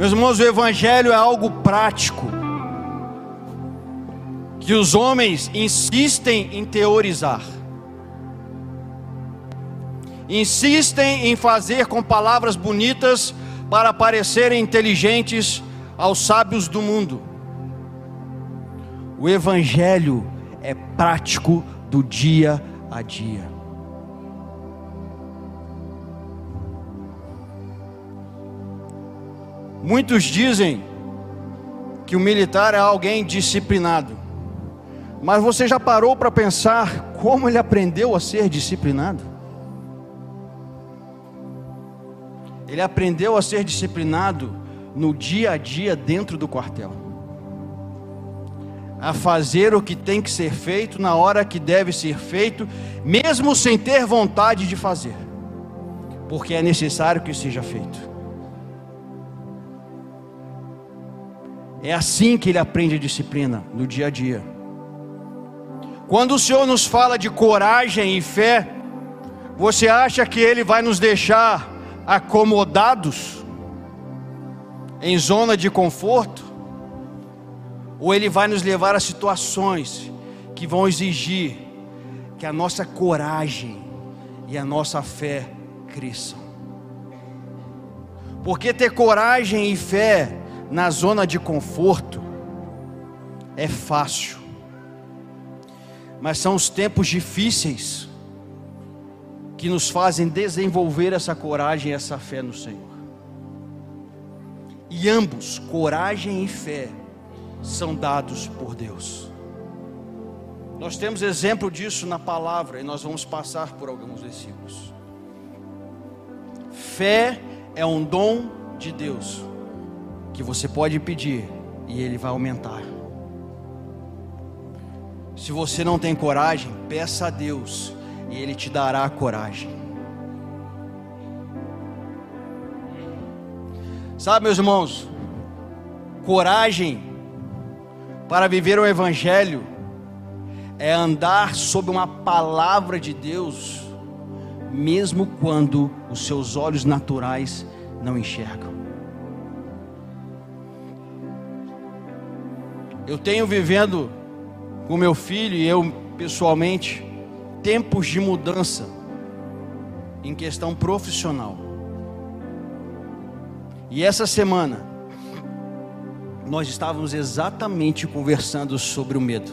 Meus irmãos, o Evangelho é algo prático, que os homens insistem em teorizar, insistem em fazer com palavras bonitas para parecerem inteligentes aos sábios do mundo. O Evangelho é prático do dia a dia. Muitos dizem que o militar é alguém disciplinado, mas você já parou para pensar como ele aprendeu a ser disciplinado? Ele aprendeu a ser disciplinado no dia a dia dentro do quartel, a fazer o que tem que ser feito na hora que deve ser feito, mesmo sem ter vontade de fazer, porque é necessário que seja feito. É assim que ele aprende a disciplina no dia a dia. Quando o Senhor nos fala de coragem e fé, você acha que ele vai nos deixar acomodados em zona de conforto? Ou ele vai nos levar a situações que vão exigir que a nossa coragem e a nossa fé cresçam? Porque ter coragem e fé na zona de conforto é fácil, mas são os tempos difíceis que nos fazem desenvolver essa coragem e essa fé no Senhor. E ambos, coragem e fé, são dados por Deus. Nós temos exemplo disso na palavra e nós vamos passar por alguns versículos. Fé é um dom de Deus que você pode pedir e ele vai aumentar. Se você não tem coragem, peça a Deus e ele te dará coragem. Sabe, meus irmãos, coragem para viver o Evangelho é andar sob uma palavra de Deus, mesmo quando os seus olhos naturais não enxergam. Eu tenho vivendo com meu filho e eu pessoalmente tempos de mudança em questão profissional. E essa semana nós estávamos exatamente conversando sobre o medo.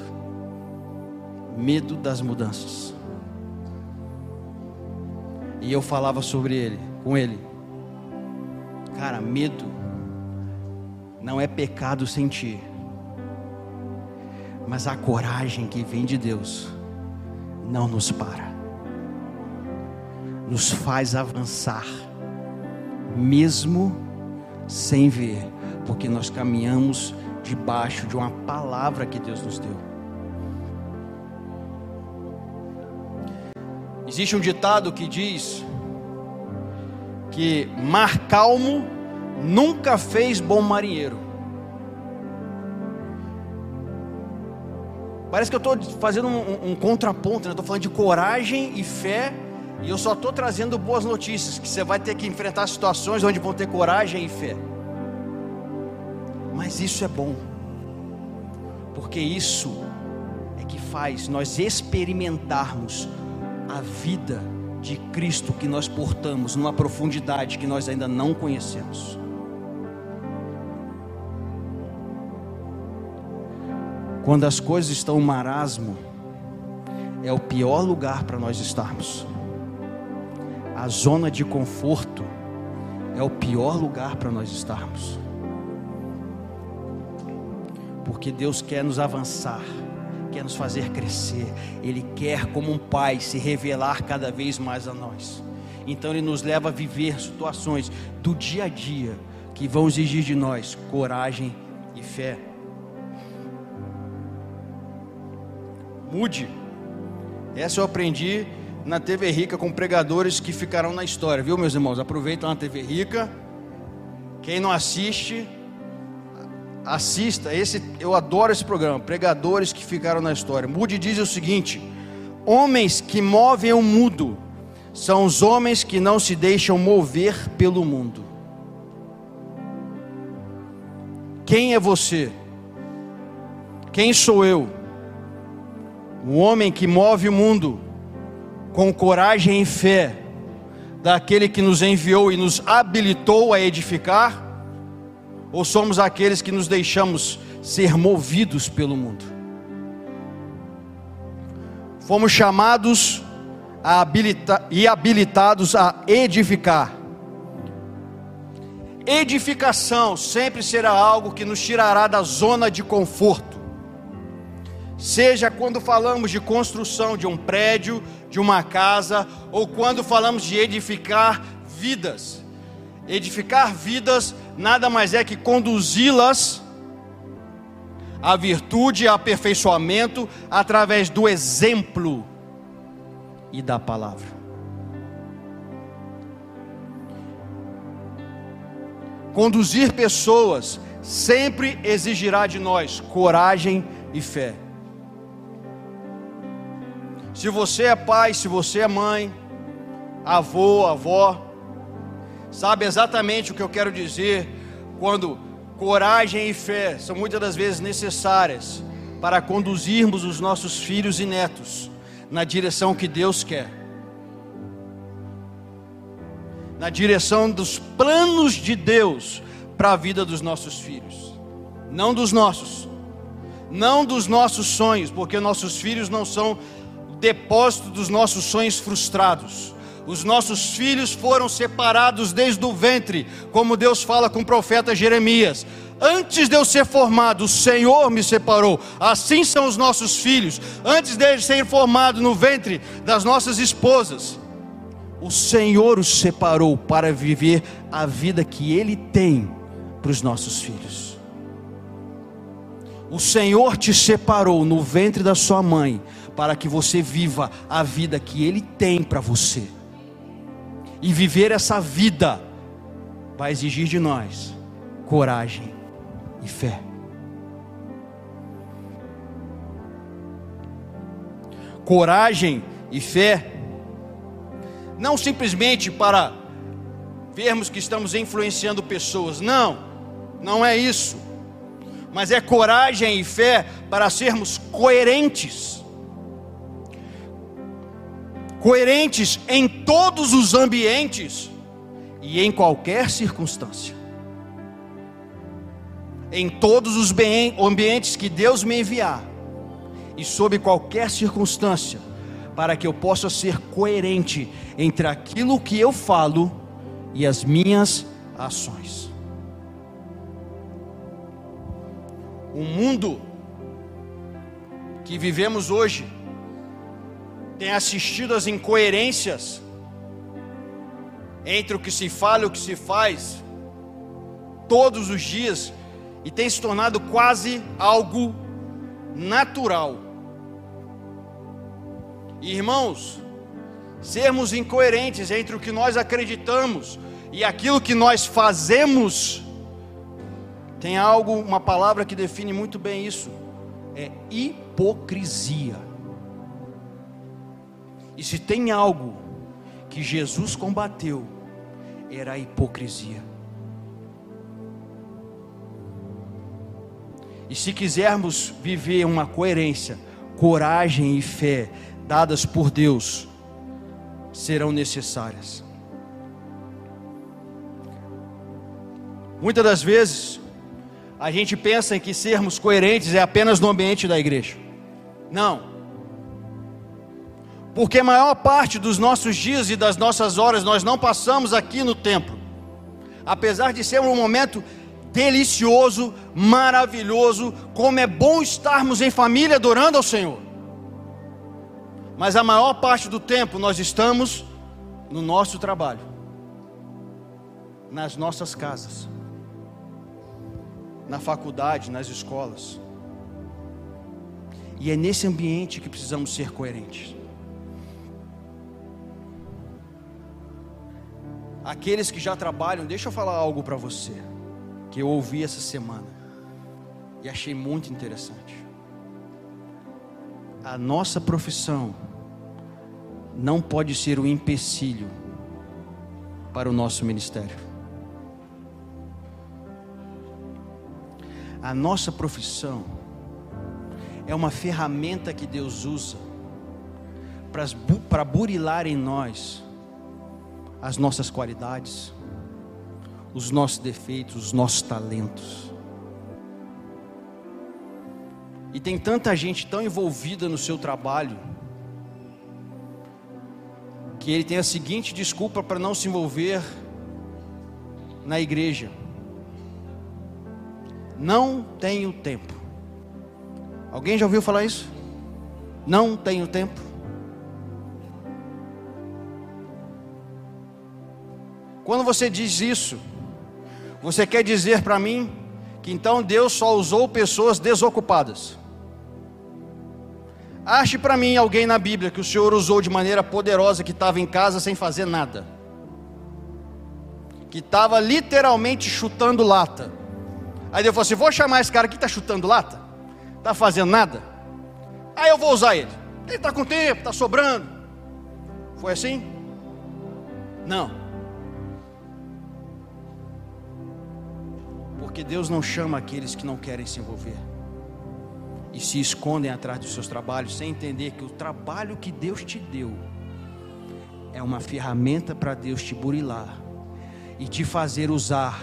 Medo das mudanças. E eu falava sobre ele, com ele. Cara, medo não é pecado sentir mas a coragem que vem de Deus não nos para, nos faz avançar, mesmo sem ver, porque nós caminhamos debaixo de uma palavra que Deus nos deu. Existe um ditado que diz que mar calmo nunca fez bom marinheiro. Parece que eu estou fazendo um, um, contraponto, né? estou falando de coragem e fé, e eu só estou trazendo boas notícias, que você vai ter que enfrentar situações onde vão ter coragem e fé. Mas isso é bom, porque isso é que faz nós experimentarmos a vida de Cristo que nós portamos numa profundidade que nós ainda não conhecemos. Quando as coisas estão marasmo, é o pior lugar para nós estarmos. A zona de conforto é o pior lugar para nós estarmos. Porque Deus quer nos avançar, quer nos fazer crescer. Ele quer, como um pai, se revelar cada vez mais a nós. Então Ele nos leva a viver situações do dia a dia que vão exigir de nós coragem e fé. Mude. Essa eu aprendi na TV Rica com pregadores que ficarão na história, viu, meus irmãos? Aproveita na TV Rica. Quem não assiste, assista. Esse eu adoro esse programa. Pregadores que ficaram na história. Mude diz o seguinte: Homens que movem o mundo são os homens que não se deixam mover pelo mundo. Quem é você? Quem sou eu? Um homem que move o mundo com coragem e fé, daquele que nos enviou e nos habilitou a edificar? Ou somos aqueles que nos deixamos ser movidos pelo mundo? Fomos chamados a habilita e habilitados a edificar. Edificação sempre será algo que nos tirará da zona de conforto. Seja quando falamos de construção de um prédio, de uma casa, ou quando falamos de edificar vidas. Edificar vidas nada mais é que conduzi-las à virtude e aperfeiçoamento através do exemplo e da palavra. Conduzir pessoas sempre exigirá de nós coragem e fé. Se você é pai, se você é mãe, avô, avó, sabe exatamente o que eu quero dizer quando coragem e fé são muitas das vezes necessárias para conduzirmos os nossos filhos e netos na direção que Deus quer, na direção dos planos de Deus para a vida dos nossos filhos, não dos nossos, não dos nossos sonhos, porque nossos filhos não são depósito dos nossos sonhos frustrados. Os nossos filhos foram separados desde o ventre, como Deus fala com o profeta Jeremias. Antes de eu ser formado, o Senhor me separou. Assim são os nossos filhos. Antes de ser formado no ventre das nossas esposas, o Senhor os separou para viver a vida que Ele tem para os nossos filhos. O Senhor te separou no ventre da sua mãe para que você viva a vida que Ele tem para você. E viver essa vida vai exigir de nós coragem e fé. Coragem e fé, não simplesmente para vermos que estamos influenciando pessoas, não, não é isso, mas é coragem e fé para sermos coerentes coerentes em todos os ambientes e em qualquer circunstância. Em todos os ambientes que Deus me enviar, e sob qualquer circunstância, para que eu possa ser coerente entre aquilo que eu falo e as minhas ações. O mundo que vivemos hoje tem assistido às incoerências entre o que se fala e o que se faz todos os dias e tem se tornado quase algo natural. Irmãos, sermos incoerentes entre o que nós acreditamos e aquilo que nós fazemos, tem algo, uma palavra que define muito bem isso: é hipocrisia. E se tem algo que Jesus combateu, era a hipocrisia. E se quisermos viver uma coerência, coragem e fé dadas por Deus, serão necessárias. Muitas das vezes, a gente pensa em que sermos coerentes é apenas no ambiente da igreja. Não porque a maior parte dos nossos dias e das nossas horas nós não passamos aqui no templo, apesar de ser um momento delicioso, maravilhoso, como é bom estarmos em família adorando ao Senhor. Mas a maior parte do tempo nós estamos no nosso trabalho, nas nossas casas, na faculdade, nas escolas. E é nesse ambiente que precisamos ser coerentes. Aqueles que já trabalham, deixa eu falar algo para você, que eu ouvi essa semana e achei muito interessante. A nossa profissão não pode ser um empecilho para o nosso ministério. A nossa profissão é uma ferramenta que Deus usa para burilar em nós as nossas qualidades, os nossos defeitos, os nossos talentos. E tem tanta gente tão envolvida no seu trabalho, que ele tem a seguinte desculpa para não se envolver na igreja: não tenho tempo. Alguém já ouviu falar isso? Não tenho tempo. Quando você diz isso, você quer dizer para mim que então Deus só usou pessoas desocupadas. Ache para mim alguém na Bíblia que o Senhor usou de maneira poderosa que estava em casa sem fazer nada, que estava literalmente chutando lata. Aí Deus falou assim: vou chamar esse cara que está chutando lata, está fazendo nada. Aí eu vou usar ele. Ele está com tempo, está sobrando. Foi assim? Não. Porque Deus não chama aqueles que não querem se envolver e se escondem atrás dos seus trabalhos, sem entender que o trabalho que Deus te deu é uma ferramenta para Deus te burilar e te fazer usar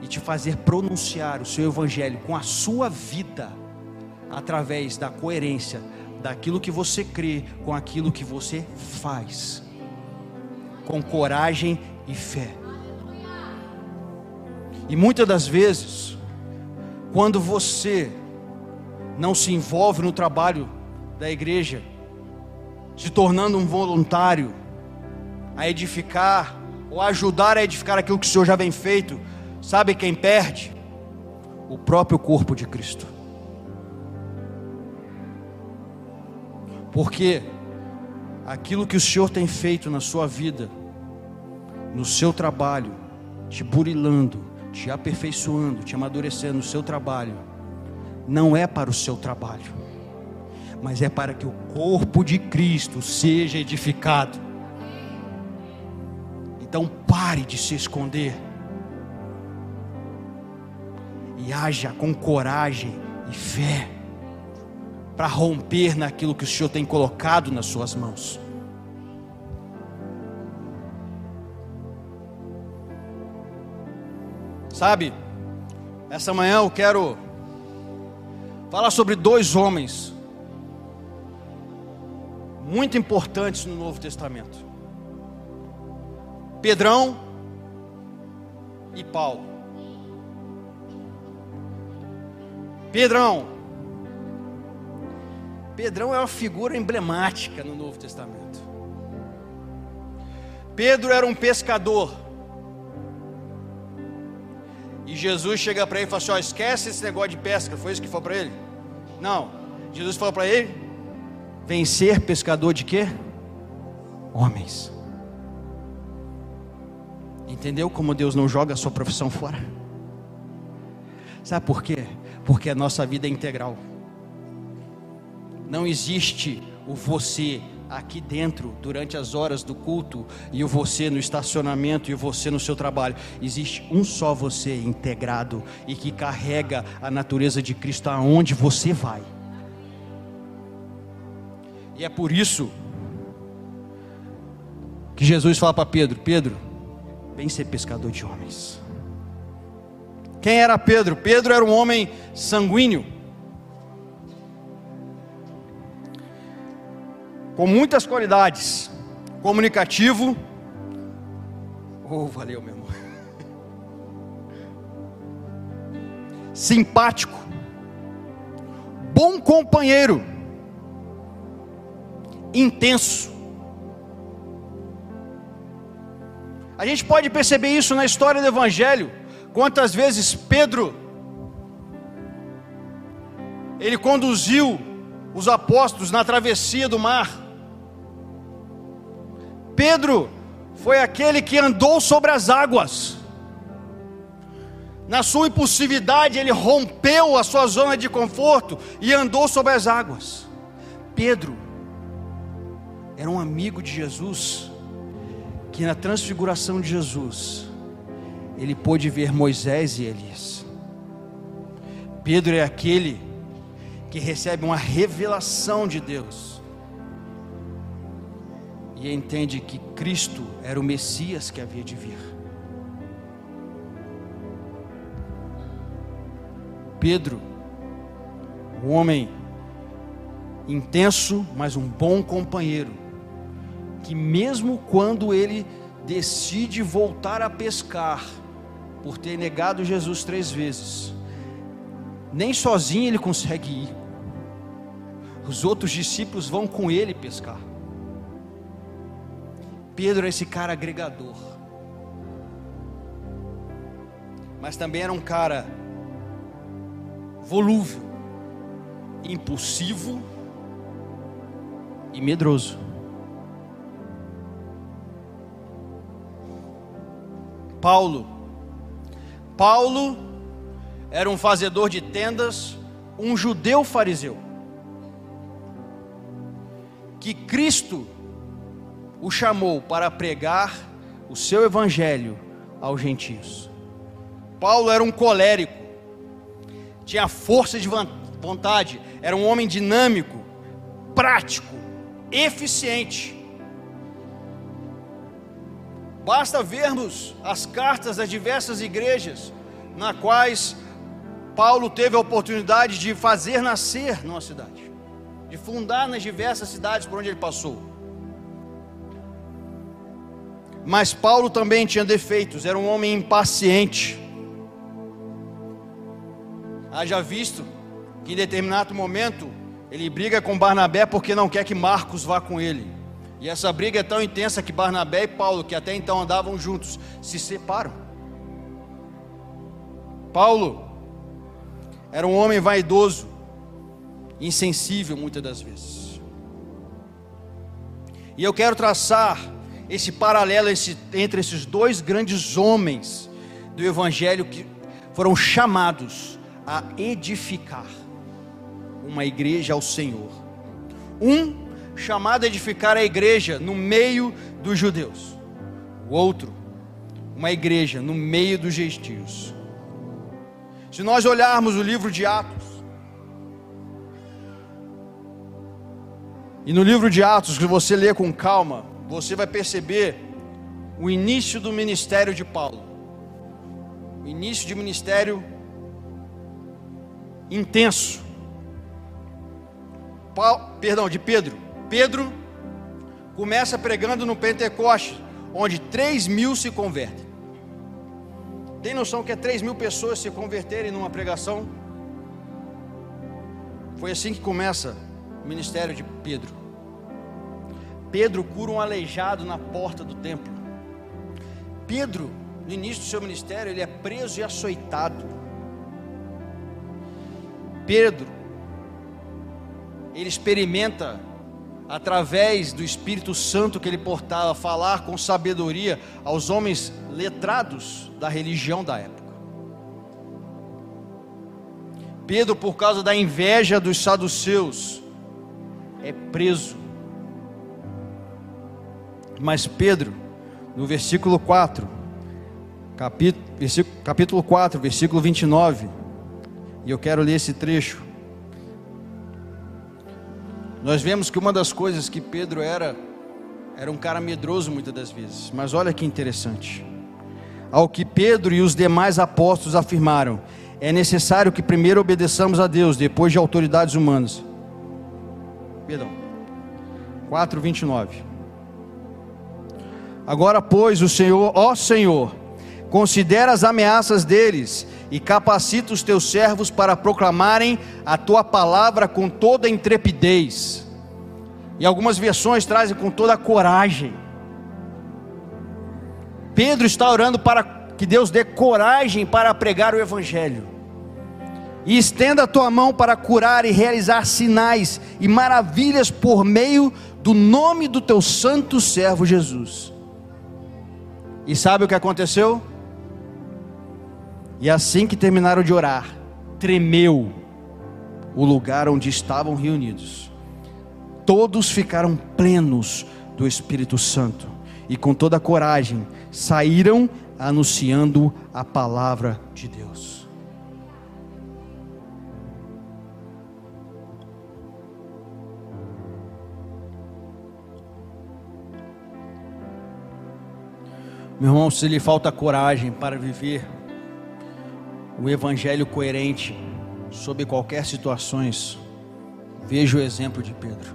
e te fazer pronunciar o seu evangelho com a sua vida através da coerência daquilo que você crê com aquilo que você faz, com coragem e fé. E muitas das vezes, quando você não se envolve no trabalho da igreja, se tornando um voluntário a edificar ou ajudar a edificar aquilo que o Senhor já vem feito, sabe quem perde? O próprio corpo de Cristo. Porque aquilo que o Senhor tem feito na sua vida, no seu trabalho, te burilando, te aperfeiçoando, te amadurecendo no seu trabalho, não é para o seu trabalho, mas é para que o corpo de Cristo seja edificado. Então pare de se esconder e haja com coragem e fé para romper naquilo que o Senhor tem colocado nas suas mãos. Sabe, essa manhã eu quero fala sobre dois homens muito importantes no Novo Testamento: Pedrão e Paulo. Pedrão. Pedrão é uma figura emblemática no Novo Testamento. Pedro era um pescador. E Jesus chega para ele e fala assim: ó, esquece esse negócio de pesca. Foi isso que falou para ele? Não. Jesus falou para ele: vencer pescador de quê? Homens. Entendeu como Deus não joga a sua profissão fora? Sabe por quê? Porque a nossa vida é integral. Não existe o você aqui dentro durante as horas do culto e o você no estacionamento e o você no seu trabalho. Existe um só você integrado e que carrega a natureza de Cristo aonde você vai. E é por isso que Jesus fala para Pedro: Pedro, vem ser pescador de homens. Quem era Pedro? Pedro era um homem sanguíneo com muitas qualidades, comunicativo. Oh, valeu, meu amor. Simpático, bom companheiro, intenso. A gente pode perceber isso na história do Evangelho. Quantas vezes Pedro ele conduziu os apóstolos na travessia do mar. Pedro foi aquele que andou sobre as águas. Na sua impulsividade, ele rompeu a sua zona de conforto e andou sobre as águas. Pedro era um amigo de Jesus, que na transfiguração de Jesus, ele pôde ver Moisés e Elias. Pedro é aquele que recebe uma revelação de Deus e entende que Cristo era o Messias que havia de vir. Pedro, um homem intenso, mas um bom companheiro, que mesmo quando ele decide voltar a pescar, por ter negado Jesus três vezes, nem sozinho ele consegue ir. Os outros discípulos vão com ele pescar. Pedro é esse cara agregador. Mas também era um cara volúvel, impulsivo e medroso. Paulo. Paulo era um fazedor de tendas, um judeu fariseu. Que Cristo o chamou para pregar o seu evangelho aos gentios. Paulo era um colérico, tinha força de vontade, era um homem dinâmico, prático, eficiente. Basta vermos as cartas das diversas igrejas na quais Paulo teve a oportunidade de fazer nascer numa cidade, de fundar nas diversas cidades por onde ele passou. Mas Paulo também tinha defeitos, era um homem impaciente. Haja visto que em determinado momento ele briga com Barnabé porque não quer que Marcos vá com ele. E essa briga é tão intensa que Barnabé e Paulo, que até então andavam juntos, se separam. Paulo era um homem vaidoso, insensível muitas das vezes. E eu quero traçar esse paralelo entre esses dois grandes homens do Evangelho que foram chamados a edificar uma igreja ao Senhor. Um chamado a edificar a igreja no meio dos judeus, o outro, uma igreja no meio dos gentios. Se nós olharmos o livro de Atos, e no livro de Atos, que você lê com calma, você vai perceber o início do ministério de Paulo. O início de ministério intenso. Paulo, perdão, de Pedro. Pedro começa pregando no Pentecoste, onde 3 mil se convertem. Tem noção que é 3 mil pessoas se converterem numa pregação? Foi assim que começa o ministério de Pedro. Pedro cura um aleijado na porta do templo. Pedro, no início do seu ministério, ele é preso e açoitado. Pedro, ele experimenta, através do Espírito Santo que ele portava, falar com sabedoria aos homens letrados da religião da época. Pedro, por causa da inveja dos saduceus, é preso mas Pedro, no versículo 4, capítulo, capítulo 4, versículo 29, e eu quero ler esse trecho. Nós vemos que uma das coisas que Pedro era, era um cara medroso muitas das vezes, mas olha que interessante. Ao que Pedro e os demais apóstolos afirmaram: é necessário que primeiro obedeçamos a Deus, depois de autoridades humanas. Perdão. 4, 29. Agora, pois, o Senhor, ó Senhor, considera as ameaças deles e capacita os teus servos para proclamarem a tua palavra com toda intrepidez. E algumas versões trazem com toda coragem. Pedro está orando para que Deus dê coragem para pregar o evangelho. E estenda a tua mão para curar e realizar sinais e maravilhas por meio do nome do teu santo servo Jesus. E sabe o que aconteceu? E assim que terminaram de orar, tremeu o lugar onde estavam reunidos. Todos ficaram plenos do Espírito Santo e com toda coragem saíram anunciando a palavra de Deus. Meu irmão, se lhe falta coragem para viver o evangelho coerente sob qualquer situações, veja o exemplo de Pedro.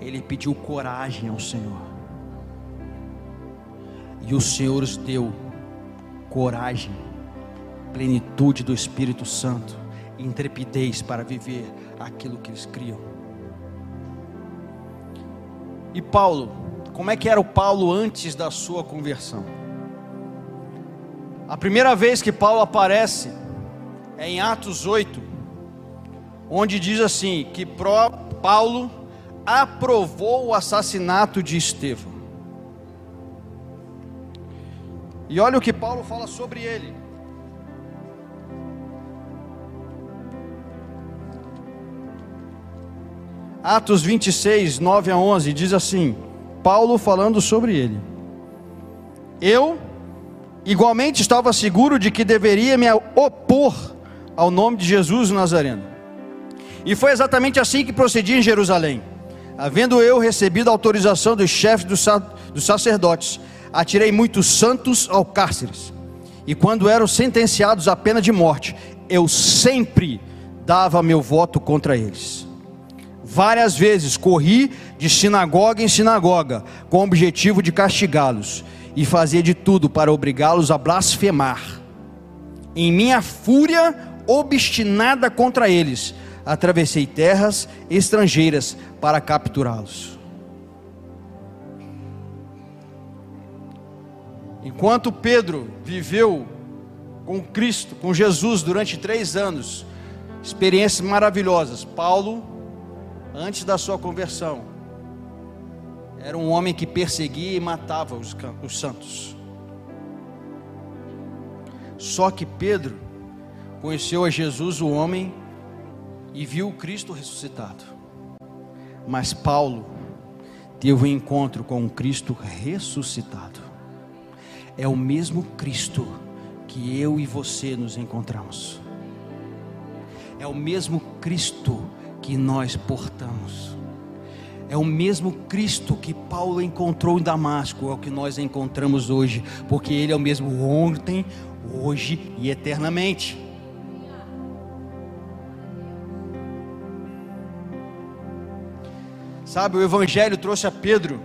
Ele pediu coragem ao Senhor. E o Senhor os deu coragem, plenitude do Espírito Santo, intrepidez para viver aquilo que eles criam. E Paulo, como é que era o Paulo antes da sua conversão? A primeira vez que Paulo aparece é em Atos 8, onde diz assim: que Paulo aprovou o assassinato de Estevão. E olha o que Paulo fala sobre ele. Atos 26, 9 a 11, diz assim: Paulo falando sobre ele. Eu, igualmente, estava seguro de que deveria me opor ao nome de Jesus Nazareno. E foi exatamente assim que procedi em Jerusalém. Havendo eu recebido a autorização dos chefes dos sacerdotes, atirei muitos santos ao cárceres. E quando eram sentenciados à pena de morte, eu sempre dava meu voto contra eles. Várias vezes corri de sinagoga em sinagoga, com o objetivo de castigá-los, e fazia de tudo para obrigá-los a blasfemar. Em minha fúria obstinada contra eles, atravessei terras estrangeiras para capturá-los. Enquanto Pedro viveu com Cristo, com Jesus, durante três anos, experiências maravilhosas, Paulo antes da sua conversão, era um homem que perseguia e matava os, os santos. Só que Pedro conheceu a Jesus, o homem, e viu Cristo ressuscitado. Mas Paulo teve um encontro com o Cristo ressuscitado. É o mesmo Cristo que eu e você nos encontramos. É o mesmo Cristo que nós portamos. É o mesmo Cristo que Paulo encontrou em Damasco, é o que nós encontramos hoje, porque Ele é o mesmo ontem, hoje e eternamente. Sabe, o Evangelho trouxe a Pedro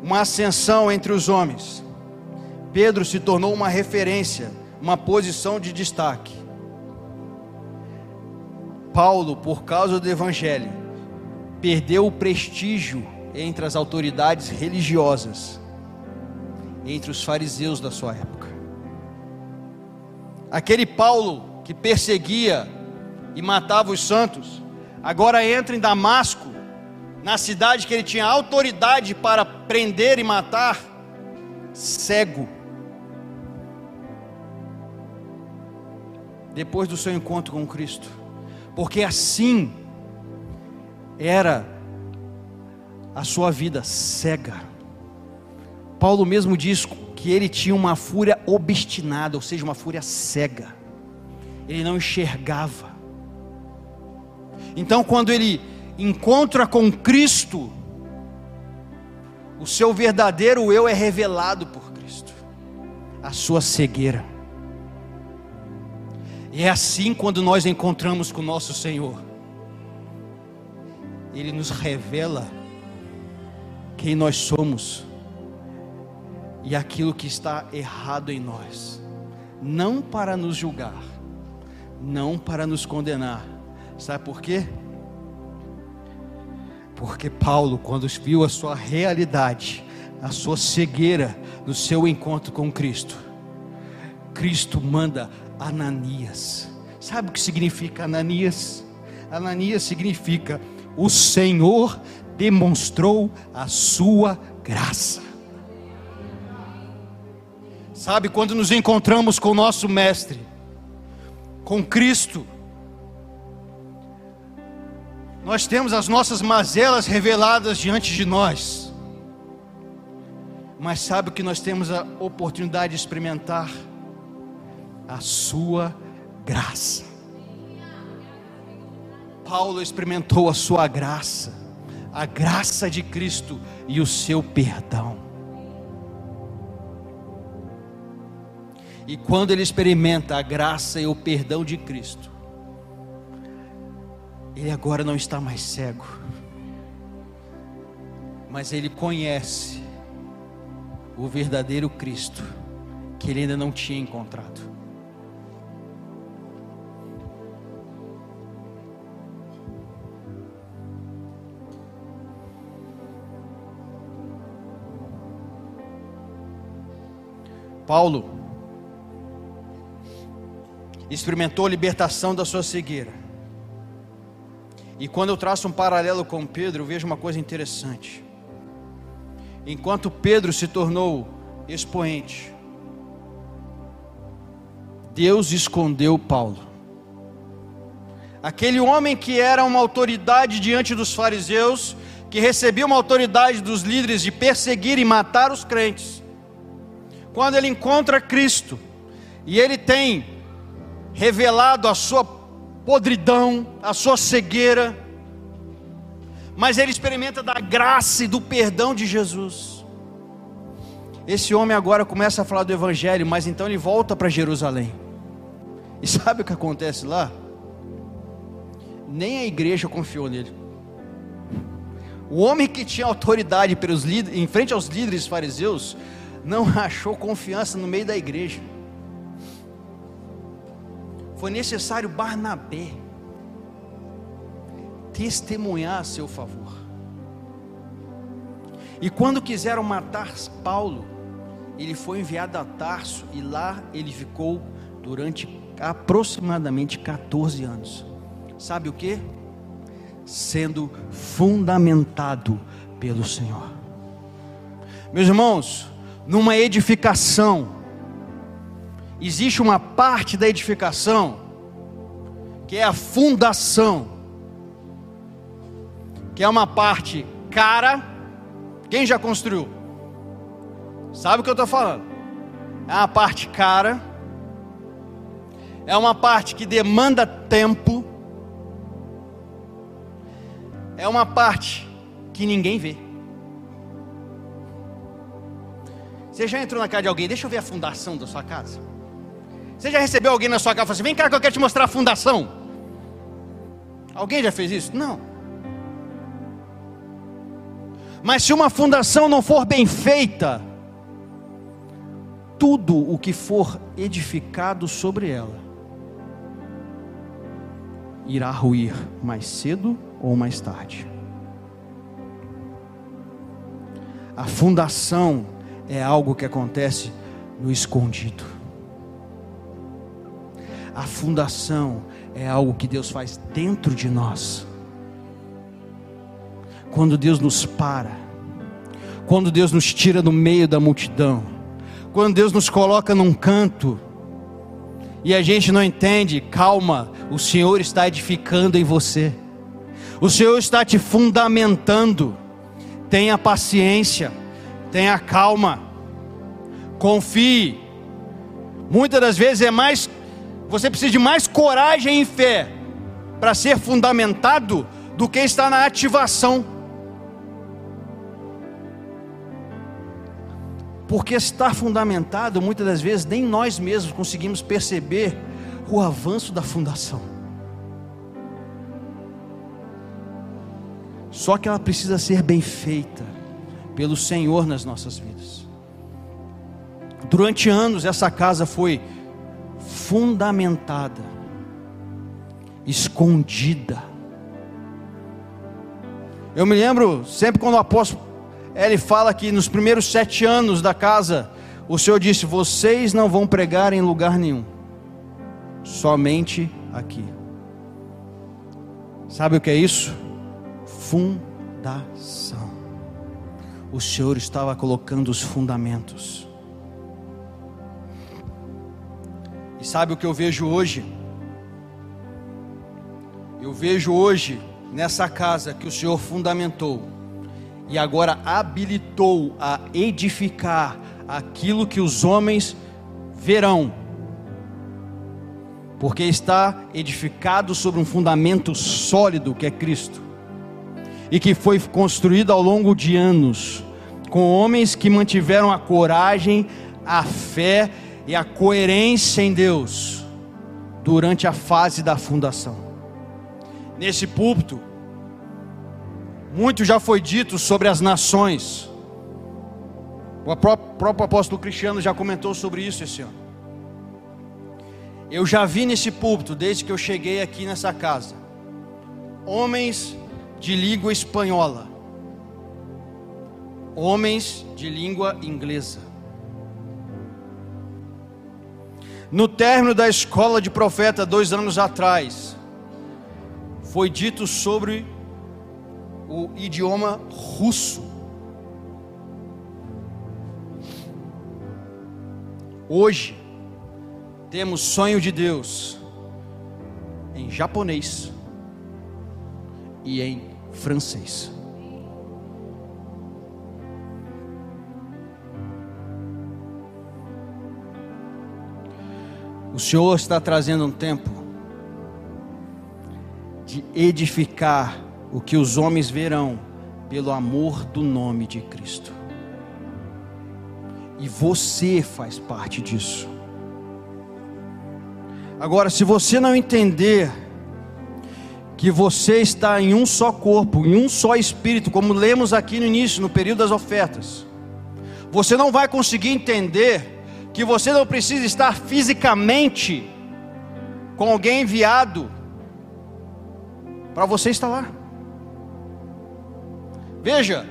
uma ascensão entre os homens. Pedro se tornou uma referência, uma posição de destaque. Paulo, por causa do Evangelho, perdeu o prestígio entre as autoridades religiosas, entre os fariseus da sua época. Aquele Paulo que perseguia e matava os santos, agora entra em Damasco, na cidade que ele tinha autoridade para prender e matar, cego. Depois do seu encontro com Cristo porque assim era a sua vida cega. Paulo mesmo diz que ele tinha uma fúria obstinada, ou seja, uma fúria cega. Ele não enxergava. Então, quando ele encontra com Cristo, o seu verdadeiro eu é revelado por Cristo, a sua cegueira. E é assim quando nós encontramos com o nosso Senhor. Ele nos revela quem nós somos e aquilo que está errado em nós, não para nos julgar, não para nos condenar. Sabe por quê? Porque Paulo, quando viu a sua realidade, a sua cegueira no seu encontro com Cristo, Cristo manda Ananias. Sabe o que significa Ananias? Ananias significa o Senhor demonstrou a sua graça. Sabe quando nos encontramos com o nosso mestre, com Cristo, nós temos as nossas mazelas reveladas diante de nós. Mas sabe o que nós temos a oportunidade de experimentar? a sua graça. Paulo experimentou a sua graça, a graça de Cristo e o seu perdão. E quando ele experimenta a graça e o perdão de Cristo, ele agora não está mais cego, mas ele conhece o verdadeiro Cristo que ele ainda não tinha encontrado. Paulo experimentou a libertação da sua cegueira. E quando eu traço um paralelo com Pedro, eu vejo uma coisa interessante. Enquanto Pedro se tornou expoente, Deus escondeu Paulo. Aquele homem que era uma autoridade diante dos fariseus, que recebia uma autoridade dos líderes de perseguir e matar os crentes, quando ele encontra Cristo e ele tem revelado a sua podridão, a sua cegueira, mas ele experimenta da graça e do perdão de Jesus. Esse homem agora começa a falar do Evangelho, mas então ele volta para Jerusalém. E sabe o que acontece lá? Nem a igreja confiou nele. O homem que tinha autoridade pelos em frente aos líderes fariseus, não achou confiança no meio da igreja. Foi necessário Barnabé testemunhar a seu favor. E quando quiseram matar Paulo, ele foi enviado a Tarso e lá ele ficou durante aproximadamente 14 anos. Sabe o que? Sendo fundamentado pelo Senhor. Meus irmãos, numa edificação, existe uma parte da edificação que é a fundação, que é uma parte cara. Quem já construiu? Sabe o que eu estou falando? É uma parte cara, é uma parte que demanda tempo, é uma parte que ninguém vê. Você já entrou na casa de alguém? Deixa eu ver a fundação da sua casa. Você já recebeu alguém na sua casa e falou assim: vem cá que eu quero te mostrar a fundação? Alguém já fez isso? Não. Mas se uma fundação não for bem feita, tudo o que for edificado sobre ela irá ruir mais cedo ou mais tarde. A fundação é algo que acontece no escondido. A fundação é algo que Deus faz dentro de nós. Quando Deus nos para, quando Deus nos tira do meio da multidão, quando Deus nos coloca num canto, e a gente não entende, calma, o Senhor está edificando em você, o Senhor está te fundamentando, tenha paciência tenha calma, confie. Muitas das vezes é mais, você precisa de mais coragem e fé para ser fundamentado do que estar na ativação. Porque estar fundamentado, muitas das vezes, nem nós mesmos conseguimos perceber o avanço da fundação. Só que ela precisa ser bem feita pelo Senhor nas nossas vidas. Durante anos, essa casa foi fundamentada, escondida. Eu me lembro sempre quando o apóstolo ele fala que nos primeiros sete anos da casa, o Senhor disse: Vocês não vão pregar em lugar nenhum, somente aqui. Sabe o que é isso? Fundação o Senhor estava colocando os fundamentos. E sabe o que eu vejo hoje? Eu vejo hoje nessa casa que o Senhor fundamentou e agora habilitou a edificar aquilo que os homens verão, porque está edificado sobre um fundamento sólido que é Cristo e que foi construído ao longo de anos, com homens que mantiveram a coragem, a fé e a coerência em Deus durante a fase da fundação. Nesse púlpito, muito já foi dito sobre as nações. O próprio apóstolo Cristiano já comentou sobre isso esse ano. Eu já vi nesse púlpito, desde que eu cheguei aqui nessa casa, homens de língua espanhola, homens de língua inglesa. No término da escola de profeta, dois anos atrás, foi dito sobre o idioma russo. Hoje, temos sonho de Deus em japonês e em francês. O Senhor está trazendo um tempo de edificar o que os homens verão pelo amor do nome de Cristo. E você faz parte disso. Agora, se você não entender que você está em um só corpo, em um só espírito, como lemos aqui no início, no período das ofertas, você não vai conseguir entender que você não precisa estar fisicamente com alguém enviado para você estar lá. Veja,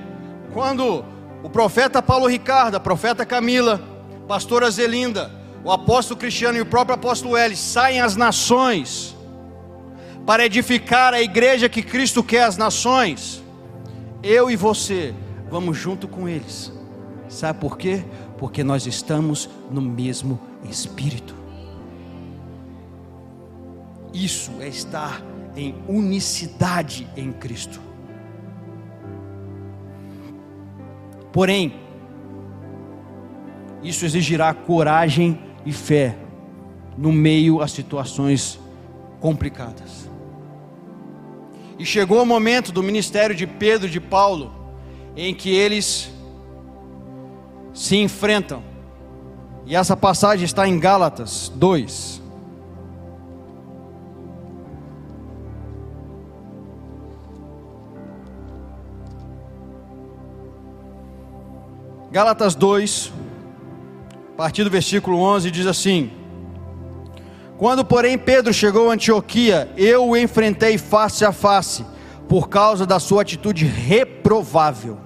quando o profeta Paulo Ricardo, a profeta Camila, pastora Zelinda, o apóstolo Cristiano e o próprio apóstolo L saem às nações para edificar a igreja que Cristo quer às nações, eu e você vamos junto com eles. Sabe por quê? porque nós estamos no mesmo Espírito. Isso é estar em unicidade em Cristo. Porém, isso exigirá coragem e fé no meio a situações complicadas. E chegou o momento do ministério de Pedro e de Paulo em que eles se enfrentam. E essa passagem está em Gálatas 2. Gálatas 2, a partir do versículo 11, diz assim: Quando, porém, Pedro chegou a Antioquia, eu o enfrentei face a face, por causa da sua atitude reprovável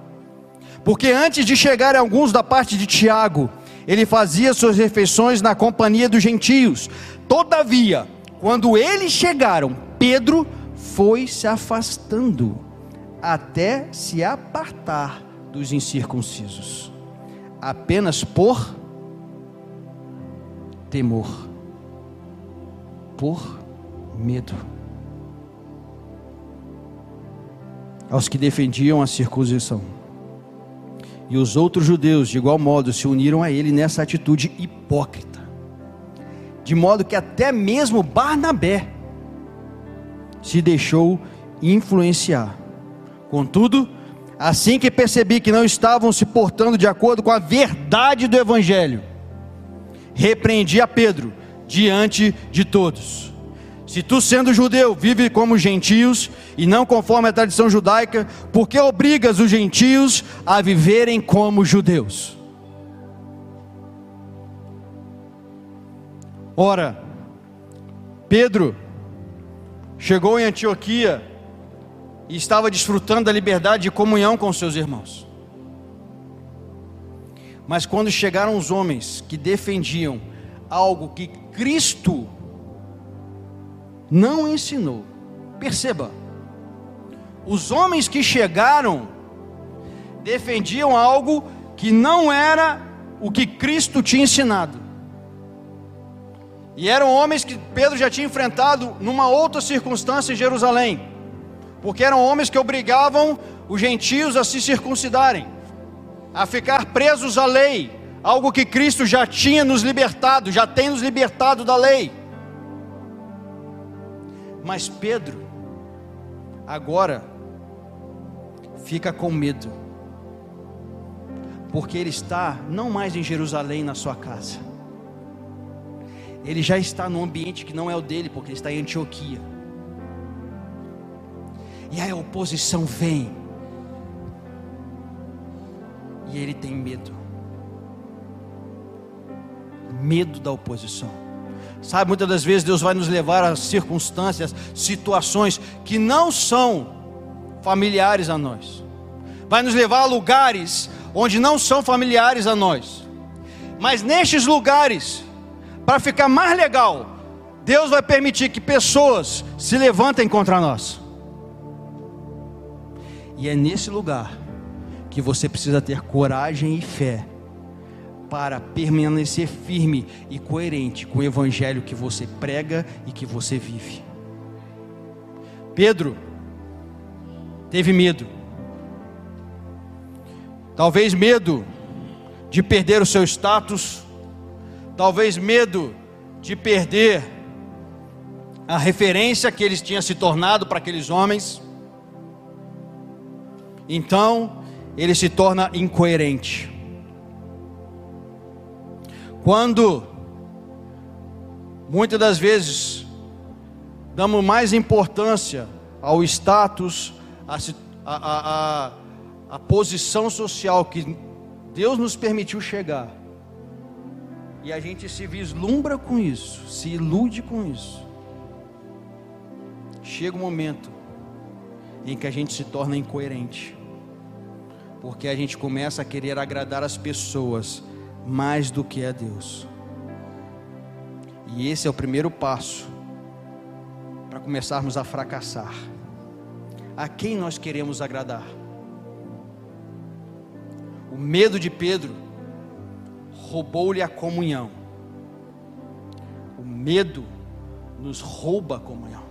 porque antes de chegar alguns da parte de Tiago, ele fazia suas refeições na companhia dos gentios. Todavia, quando eles chegaram, Pedro foi se afastando até se apartar dos incircuncisos, apenas por temor, por medo. Aos que defendiam a circuncisão. E os outros judeus, de igual modo, se uniram a ele nessa atitude hipócrita. De modo que até mesmo Barnabé se deixou influenciar. Contudo, assim que percebi que não estavam se portando de acordo com a verdade do Evangelho, repreendi a Pedro diante de todos se tu, sendo judeu, vive como gentios e não conforme a tradição judaica, por que obrigas os gentios a viverem como judeus? Ora, Pedro chegou em Antioquia e estava desfrutando da liberdade de comunhão com seus irmãos. Mas quando chegaram os homens que defendiam algo que Cristo não ensinou. Perceba, os homens que chegaram defendiam algo que não era o que Cristo tinha ensinado. E eram homens que Pedro já tinha enfrentado numa outra circunstância em Jerusalém, porque eram homens que obrigavam os gentios a se circuncidarem, a ficar presos à lei, algo que Cristo já tinha nos libertado, já tem nos libertado da lei. Mas Pedro, agora, fica com medo, porque ele está não mais em Jerusalém na sua casa, ele já está num ambiente que não é o dele, porque ele está em Antioquia. E a oposição vem. E ele tem medo. Medo da oposição. Sabe, muitas das vezes Deus vai nos levar a circunstâncias, situações que não são familiares a nós. Vai nos levar a lugares onde não são familiares a nós. Mas nestes lugares, para ficar mais legal, Deus vai permitir que pessoas se levantem contra nós. E é nesse lugar que você precisa ter coragem e fé para permanecer firme e coerente com o evangelho que você prega e que você vive. Pedro teve medo. Talvez medo de perder o seu status, talvez medo de perder a referência que eles tinham se tornado para aqueles homens. Então, ele se torna incoerente. Quando muitas das vezes damos mais importância ao status, a, a, a, a posição social que Deus nos permitiu chegar, e a gente se vislumbra com isso, se ilude com isso, chega um momento em que a gente se torna incoerente porque a gente começa a querer agradar as pessoas mais do que a Deus. E esse é o primeiro passo para começarmos a fracassar. A quem nós queremos agradar? O medo de Pedro roubou-lhe a comunhão. O medo nos rouba a comunhão.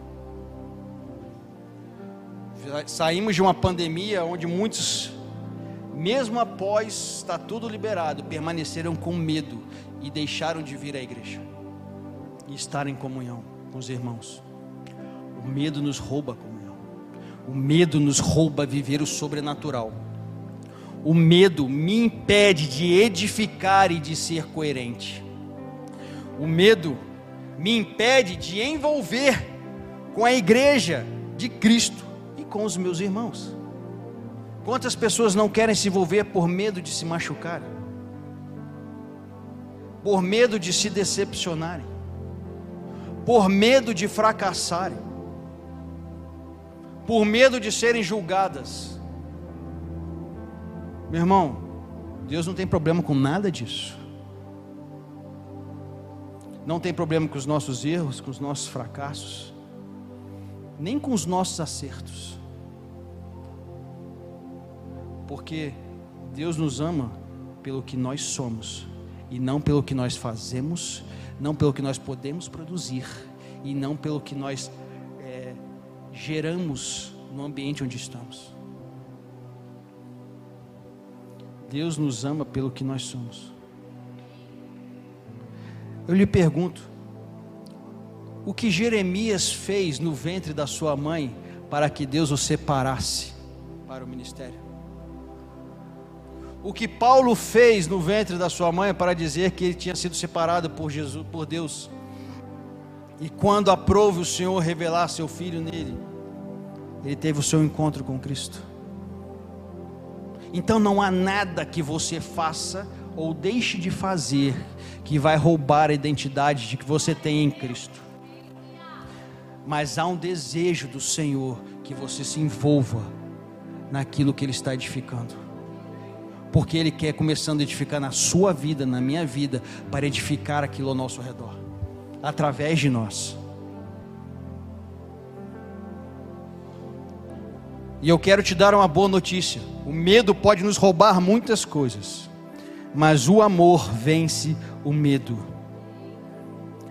Saímos de uma pandemia onde muitos mesmo após estar tudo liberado, permaneceram com medo e deixaram de vir à igreja e estar em comunhão com os irmãos. O medo nos rouba a comunhão, o medo nos rouba viver o sobrenatural. O medo me impede de edificar e de ser coerente. O medo me impede de envolver com a igreja de Cristo e com os meus irmãos. Quantas pessoas não querem se envolver por medo de se machucarem? Por medo de se decepcionarem? Por medo de fracassarem? Por medo de serem julgadas? Meu irmão, Deus não tem problema com nada disso. Não tem problema com os nossos erros, com os nossos fracassos, nem com os nossos acertos. Porque Deus nos ama pelo que nós somos e não pelo que nós fazemos, não pelo que nós podemos produzir e não pelo que nós é, geramos no ambiente onde estamos. Deus nos ama pelo que nós somos. Eu lhe pergunto: o que Jeremias fez no ventre da sua mãe para que Deus o separasse para o ministério? O que Paulo fez no ventre da sua mãe para dizer que ele tinha sido separado por Jesus, por Deus. E quando aprove o Senhor revelar seu filho nele, ele teve o seu encontro com Cristo. Então não há nada que você faça ou deixe de fazer que vai roubar a identidade de que você tem em Cristo. Mas há um desejo do Senhor que você se envolva naquilo que Ele está edificando porque Ele quer começando a edificar na sua vida, na minha vida, para edificar aquilo ao nosso redor, através de nós. E eu quero te dar uma boa notícia: o medo pode nos roubar muitas coisas, mas o amor vence o medo.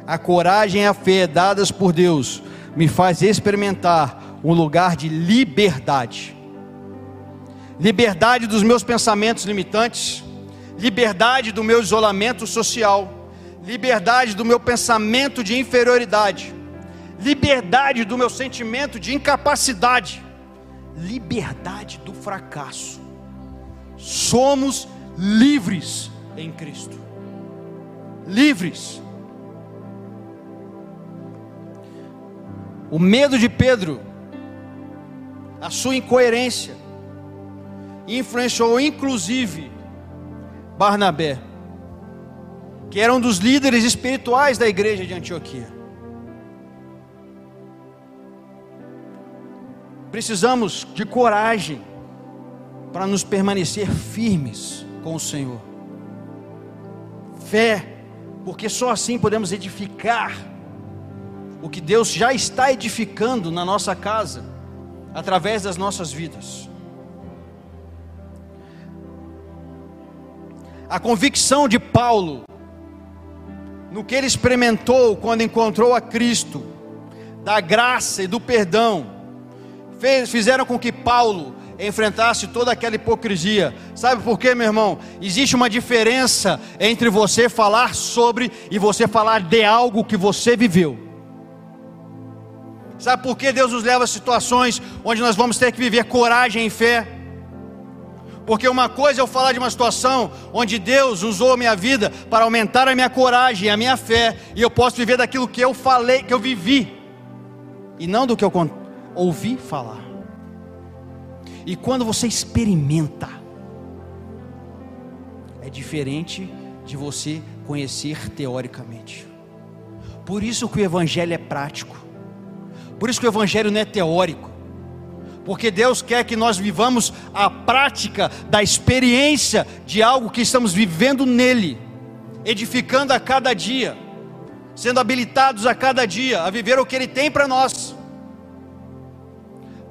A coragem e a fé dadas por Deus me faz experimentar um lugar de liberdade liberdade dos meus pensamentos limitantes, liberdade do meu isolamento social, liberdade do meu pensamento de inferioridade, liberdade do meu sentimento de incapacidade, liberdade do fracasso. Somos livres em Cristo. Livres. o medo de Pedro, a sua incoerência, influenciou inclusive Barnabé, que era um dos líderes espirituais da igreja de Antioquia. Precisamos de coragem para nos permanecer firmes com o Senhor. Fé, porque só assim podemos edificar o que Deus já está edificando na nossa casa, através das nossas vidas. A convicção de Paulo, no que ele experimentou quando encontrou a Cristo, da graça e do perdão, fez, fizeram com que Paulo enfrentasse toda aquela hipocrisia. Sabe por quê, meu irmão? Existe uma diferença entre você falar sobre e você falar de algo que você viveu. Sabe por que Deus nos leva a situações onde nós vamos ter que viver coragem e fé? Porque uma coisa é eu falar de uma situação onde Deus usou a minha vida para aumentar a minha coragem, a minha fé, e eu posso viver daquilo que eu falei, que eu vivi, e não do que eu ouvi falar. E quando você experimenta, é diferente de você conhecer teoricamente. Por isso que o evangelho é prático. Por isso que o evangelho não é teórico. Porque Deus quer que nós vivamos a prática da experiência de algo que estamos vivendo nele, edificando a cada dia, sendo habilitados a cada dia a viver o que ele tem para nós.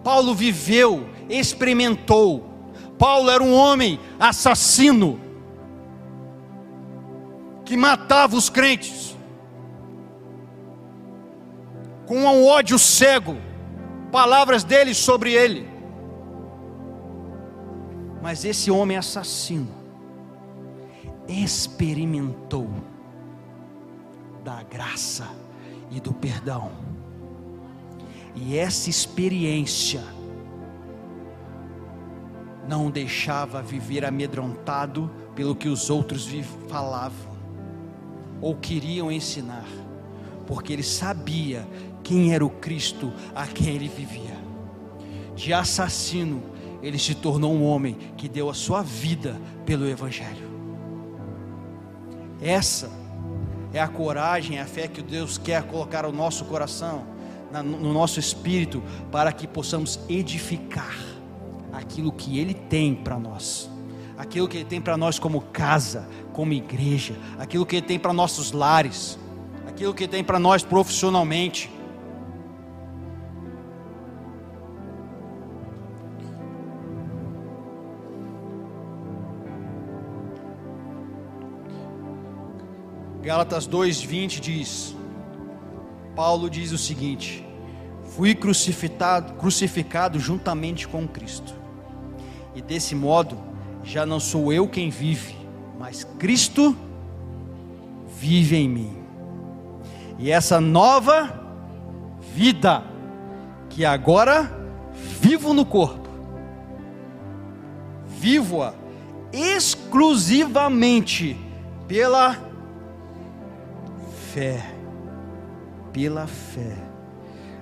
Paulo viveu experimentou. Paulo era um homem assassino, que matava os crentes, com um ódio cego, palavras dele sobre ele. Mas esse homem assassino experimentou da graça e do perdão. E essa experiência não o deixava viver amedrontado pelo que os outros falavam ou queriam ensinar, porque ele sabia quem era o Cristo a quem ele vivia. De assassino, ele se tornou um homem que deu a sua vida pelo Evangelho. Essa é a coragem, a fé que Deus quer colocar no nosso coração, no nosso espírito, para que possamos edificar aquilo que Ele tem para nós, aquilo que Ele tem para nós como casa, como igreja, aquilo que Ele tem para nossos lares, aquilo que Ele tem para nós profissionalmente. Gálatas 2:20 diz: Paulo diz o seguinte: Fui crucificado, crucificado juntamente com Cristo. E desse modo, já não sou eu quem vive, mas Cristo vive em mim. E essa nova vida que agora vivo no corpo, vivo-a exclusivamente pela fé, pela fé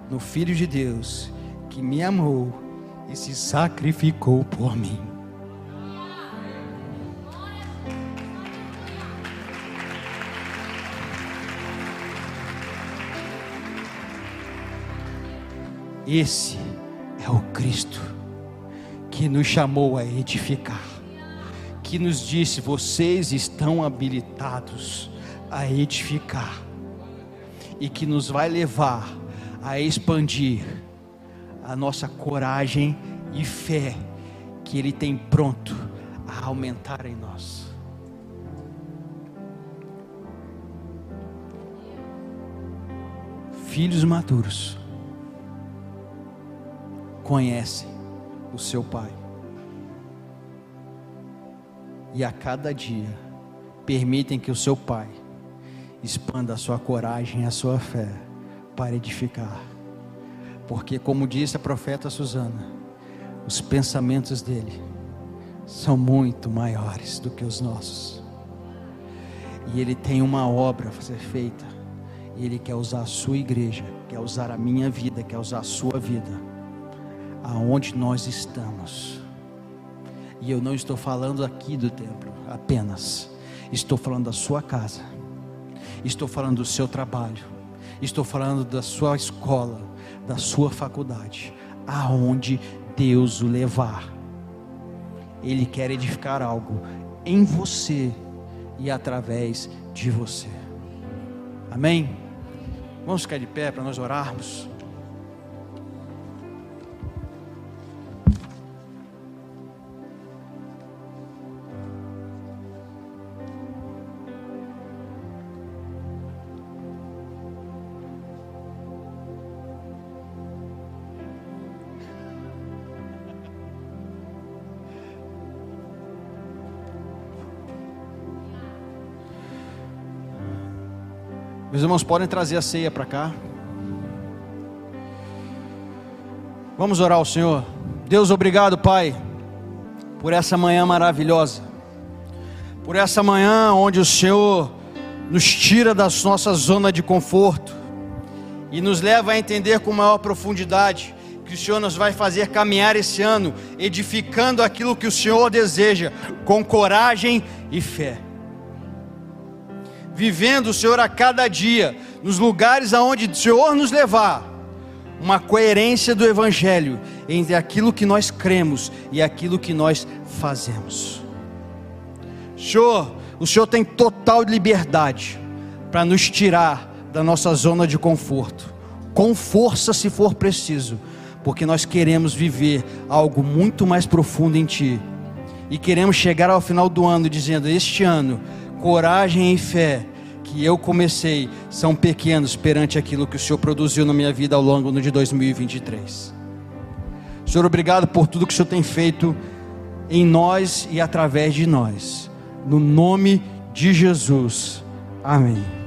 no Filho de Deus que me amou e se sacrificou por mim. Esse é o Cristo que nos chamou a edificar, que nos disse: vocês estão habilitados a edificar, e que nos vai levar a expandir a nossa coragem e fé que Ele tem pronto a aumentar em nós. Filhos maduros conhecem o seu Pai e a cada dia permitem que o seu Pai expanda a sua coragem a sua fé para edificar porque, como disse a profeta Susana, os pensamentos dele são muito maiores do que os nossos. E ele tem uma obra a ser feita E Ele quer usar a sua igreja, quer usar a minha vida, quer usar a sua vida, aonde nós estamos. E eu não estou falando aqui do templo apenas, estou falando da sua casa, estou falando do seu trabalho, estou falando da sua escola, da sua faculdade, aonde Deus o levar. Ele quer edificar algo em você e através de você. Amém? Vamos ficar de pé para nós orarmos. Meus irmãos, podem trazer a ceia para cá. Vamos orar ao Senhor. Deus, obrigado, Pai, por essa manhã maravilhosa. Por essa manhã onde o Senhor nos tira da nossa zona de conforto e nos leva a entender com maior profundidade que o Senhor nos vai fazer caminhar esse ano, edificando aquilo que o Senhor deseja, com coragem e fé vivendo o Senhor a cada dia, nos lugares aonde o Senhor nos levar, uma coerência do Evangelho entre aquilo que nós cremos e aquilo que nós fazemos. Senhor, o Senhor tem total liberdade para nos tirar da nossa zona de conforto, com força se for preciso, porque nós queremos viver algo muito mais profundo em Ti e queremos chegar ao final do ano dizendo: Este ano coragem e fé que eu comecei são pequenos perante aquilo que o Senhor produziu na minha vida ao longo de 2023. Senhor, obrigado por tudo que o Senhor tem feito em nós e através de nós. No nome de Jesus. Amém.